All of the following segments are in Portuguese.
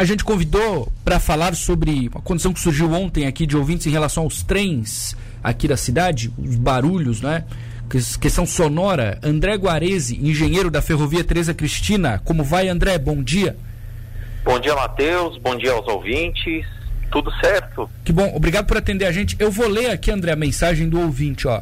A gente convidou para falar sobre a condição que surgiu ontem aqui de ouvintes em relação aos trens aqui da cidade, os barulhos, né? Questão sonora. André Guarese, engenheiro da Ferrovia Teresa Cristina. Como vai, André? Bom dia. Bom dia, Matheus. Bom dia aos ouvintes. Tudo certo? Que bom. Obrigado por atender a gente. Eu vou ler aqui, André, a mensagem do ouvinte, ó.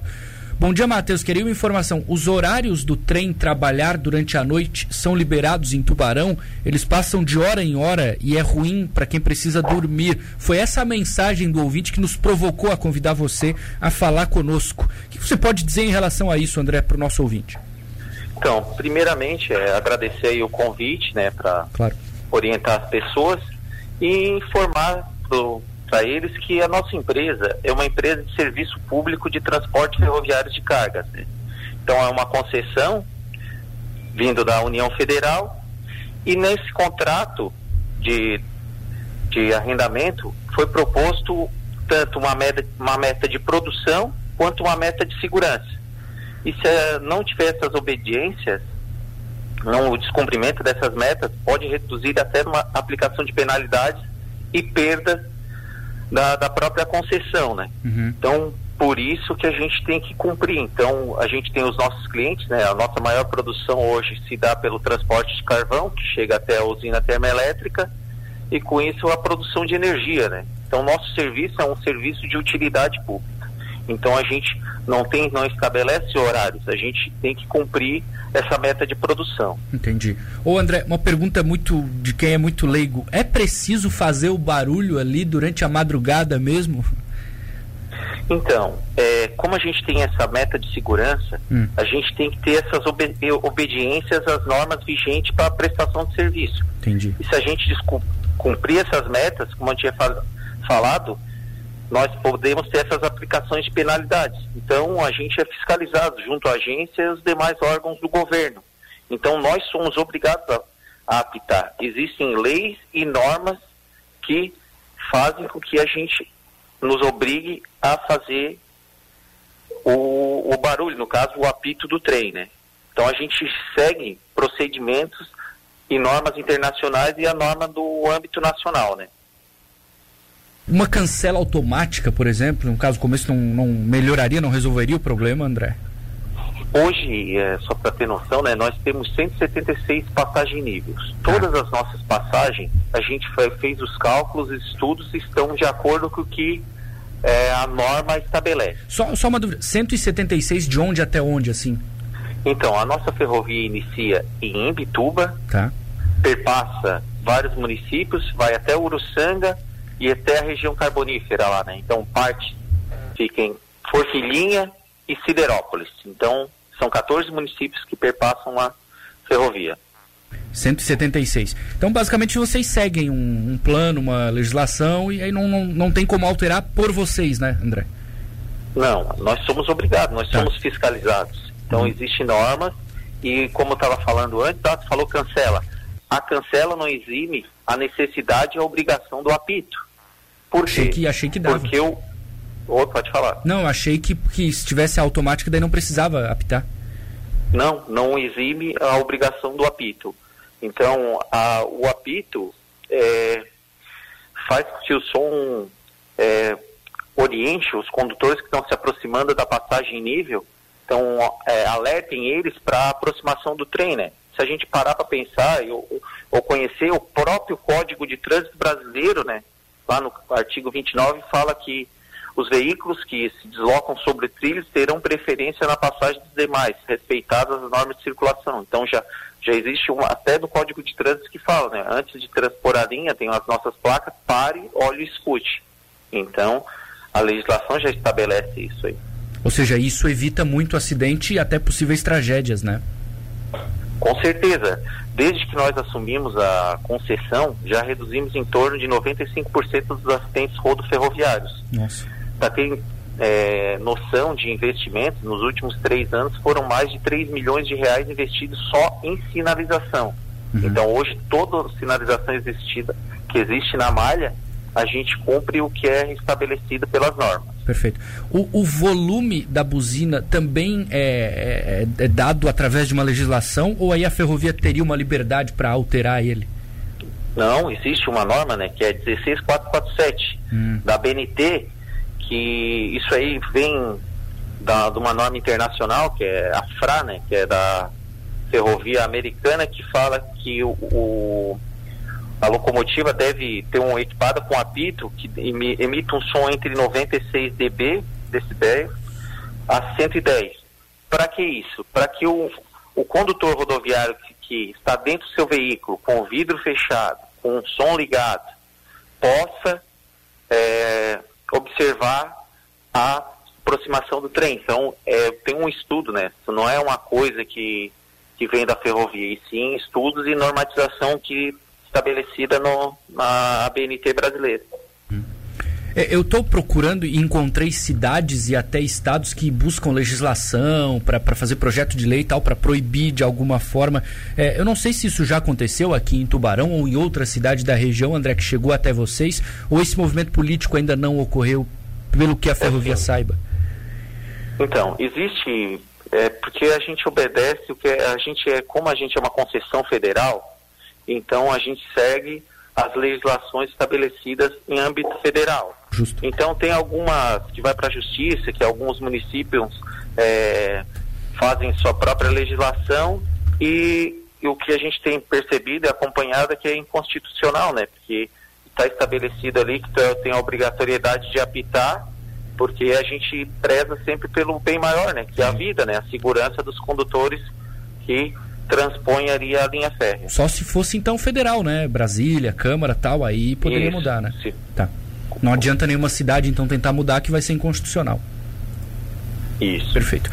Bom dia, Matheus. Queria uma informação. Os horários do trem trabalhar durante a noite são liberados em Tubarão? Eles passam de hora em hora e é ruim para quem precisa dormir. Foi essa a mensagem do ouvinte que nos provocou a convidar você a falar conosco. O que você pode dizer em relação a isso, André, para o nosso ouvinte? Então, primeiramente, é agradecer o convite, né, para claro. orientar as pessoas e informar pro para eles que a nossa empresa é uma empresa de serviço público de transporte ferroviário de cargas. Né? Então é uma concessão vindo da União Federal e nesse contrato de, de arrendamento foi proposto tanto uma meta, uma meta de produção quanto uma meta de segurança. E se eh, não tiver essas obediências, não, o descumprimento dessas metas pode reduzir até uma aplicação de penalidades e perdas da, da própria concessão, né? Uhum. Então, por isso que a gente tem que cumprir. Então, a gente tem os nossos clientes, né? A nossa maior produção hoje se dá pelo transporte de carvão, que chega até a usina termoelétrica, e com isso a produção de energia, né? Então, nosso serviço é um serviço de utilidade pública. Então, a gente não tem, não estabelece horários, a gente tem que cumprir essa meta de produção. Entendi. Ô André, uma pergunta muito de quem é muito leigo. É preciso fazer o barulho ali durante a madrugada mesmo? Então, é, como a gente tem essa meta de segurança, hum. a gente tem que ter essas obedi obediências às normas vigentes para a prestação de serviço. Entendi. E se a gente cumprir essas metas, como eu tinha fal falado, nós podemos ter essas aplicações de penalidades. Então, a gente é fiscalizado junto à agência e os demais órgãos do governo. Então, nós somos obrigados a, a apitar. Existem leis e normas que fazem com que a gente nos obrigue a fazer o, o barulho, no caso, o apito do trem, né? Então, a gente segue procedimentos e normas internacionais e a norma do âmbito nacional, né? Uma cancela automática, por exemplo, no caso como esse, não, não melhoraria, não resolveria o problema, André? Hoje, é, só para ter noção, né, nós temos 176 passagens níveis. Todas as nossas passagens, a gente foi, fez os cálculos, os estudos estão de acordo com o que é, a norma estabelece. Só, só uma dúvida, 176 de onde até onde, assim? Então, a nossa ferrovia inicia em Imbituba, tá. perpassa vários municípios, vai até Uruçanga, e até a região carbonífera lá, né? Então parte fica em Forquilhinha e Siderópolis. Então são 14 municípios que perpassam a ferrovia. 176. Então, basicamente, vocês seguem um, um plano, uma legislação, e aí não, não, não tem como alterar por vocês, né, André? Não, nós somos obrigados, nós tá. somos fiscalizados. Então, uhum. existem normas, e como eu estava falando antes, tá, você falou cancela. A cancela não exime a necessidade e a obrigação do apito. Por achei que achei que dava. Porque eu. Oh, pode falar. Não, achei que, que se tivesse automática daí não precisava apitar. Não, não exime a obrigação do apito. Então, a, o apito é, faz com que o som é, oriente os condutores que estão se aproximando da passagem em nível, então é, alertem eles para a aproximação do trem, né? Se a gente parar para pensar ou, ou conhecer o próprio Código de Trânsito Brasileiro, né? lá no artigo 29 fala que os veículos que se deslocam sobre trilhos terão preferência na passagem dos demais, respeitadas as normas de circulação. Então já, já existe uma, até do Código de Trânsito que fala, né? Antes de transpor a linha, tem as nossas placas, pare, olhe e escute. Então, a legislação já estabelece isso aí. Ou seja, isso evita muito acidente e até possíveis tragédias, né? Com certeza. Desde que nós assumimos a concessão, já reduzimos em torno de 95% dos acidentes rodoferroviários. Para ter é, noção de investimentos, nos últimos três anos foram mais de 3 milhões de reais investidos só em sinalização. Uhum. Então hoje toda sinalização existida, que existe na malha, a gente cumpre o que é estabelecido pelas normas. Perfeito. O, o volume da buzina também é, é, é, dado através de uma legislação ou aí a ferrovia teria uma liberdade para alterar ele? Não, existe uma norma, né, que é 16447 hum. da BNT, que isso aí vem da, de uma norma internacional, que é a FRA, né, que é da Ferrovia Americana, que fala que o, o a locomotiva deve ter um equipada com apito que emite um som entre 96 dB, decibéis, a 110. Para que isso? Para que o, o condutor rodoviário que, que, está dentro do seu veículo, com o vidro fechado, com o som ligado, possa é, observar a aproximação do trem. Então, é, tem um estudo, né? Isso não é uma coisa que, que vem da ferrovia, e sim estudos e normatização que estabelecida no, na BNT brasileira. É, eu estou procurando e encontrei cidades e até estados que buscam legislação para fazer projeto de lei e tal, para proibir de alguma forma. É, eu não sei se isso já aconteceu aqui em Tubarão ou em outra cidade da região, André, que chegou até vocês, ou esse movimento político ainda não ocorreu, pelo que a ferrovia é, saiba. Então, existe, é, porque a gente obedece, o que a gente é, como a gente é uma concessão federal, então a gente segue as legislações estabelecidas em âmbito federal. Justo. Então tem algumas que vai para a justiça, que alguns municípios é, fazem sua própria legislação e, e, o que a gente tem percebido e acompanhado é que é inconstitucional, né? Porque está estabelecido ali que tem a obrigatoriedade de apitar, porque a gente preza sempre pelo bem maior, né? Que é a vida, né? A segurança dos condutores que transponharia a linha férrea. Só se fosse então federal, né? Brasília, Câmara, tal, aí poderia Isso, mudar, né? Sim. Tá. Não adianta nenhuma cidade então tentar mudar que vai ser inconstitucional. Isso. Perfeito.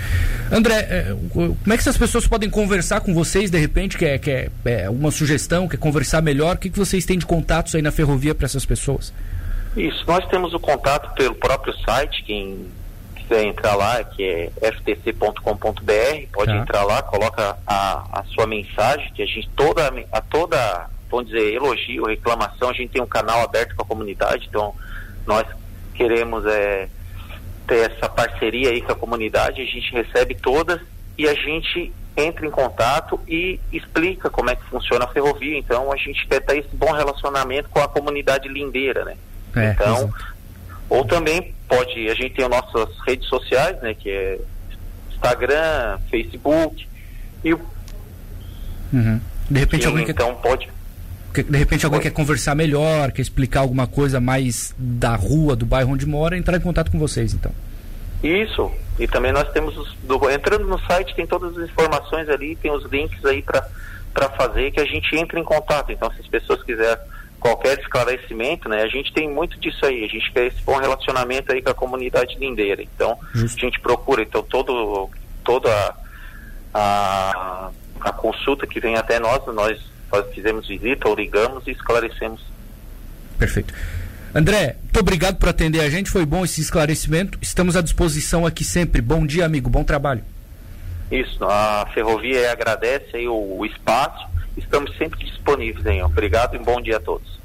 André, é, como é que essas pessoas podem conversar com vocês de repente? Quer, quer é, uma sugestão, quer conversar melhor? O que, que vocês têm de contatos aí na ferrovia para essas pessoas? Isso, nós temos o contato pelo próprio site, quem quiser entrar lá, que é ftc.com.br, pode tá. entrar lá, coloca a, a sua mensagem, que a gente toda, a toda, vamos dizer, elogio, reclamação, a gente tem um canal aberto com a comunidade, então nós queremos é, ter essa parceria aí com a comunidade, a gente recebe todas e a gente entra em contato e explica como é que funciona a ferrovia. Então a gente quer ter esse bom relacionamento com a comunidade lindeira, né? É, então, exato. Ou também pode, a gente tem as nossas redes sociais, né, que é Instagram, Facebook e o uhum. De repente alguém então quer... pode de repente alguém quer conversar melhor, quer explicar alguma coisa mais da rua, do bairro onde mora, entrar em contato com vocês, então. Isso. E também nós temos os, do, entrando no site tem todas as informações ali, tem os links aí para para fazer que a gente entre em contato. Então, se as pessoas quiserem qualquer esclarecimento, né? A gente tem muito disso aí, a gente quer esse bom relacionamento aí com a comunidade lindeira. Então, Justo. a gente procura, então, todo, toda a, a consulta que vem até nós, nós fizemos visita ou ligamos e esclarecemos. Perfeito. André, muito obrigado por atender a gente, foi bom esse esclarecimento. Estamos à disposição aqui sempre. Bom dia, amigo, bom trabalho. Isso, a Ferrovia agradece aí o, o espaço Estamos sempre disponíveis, hein? Obrigado e bom dia a todos.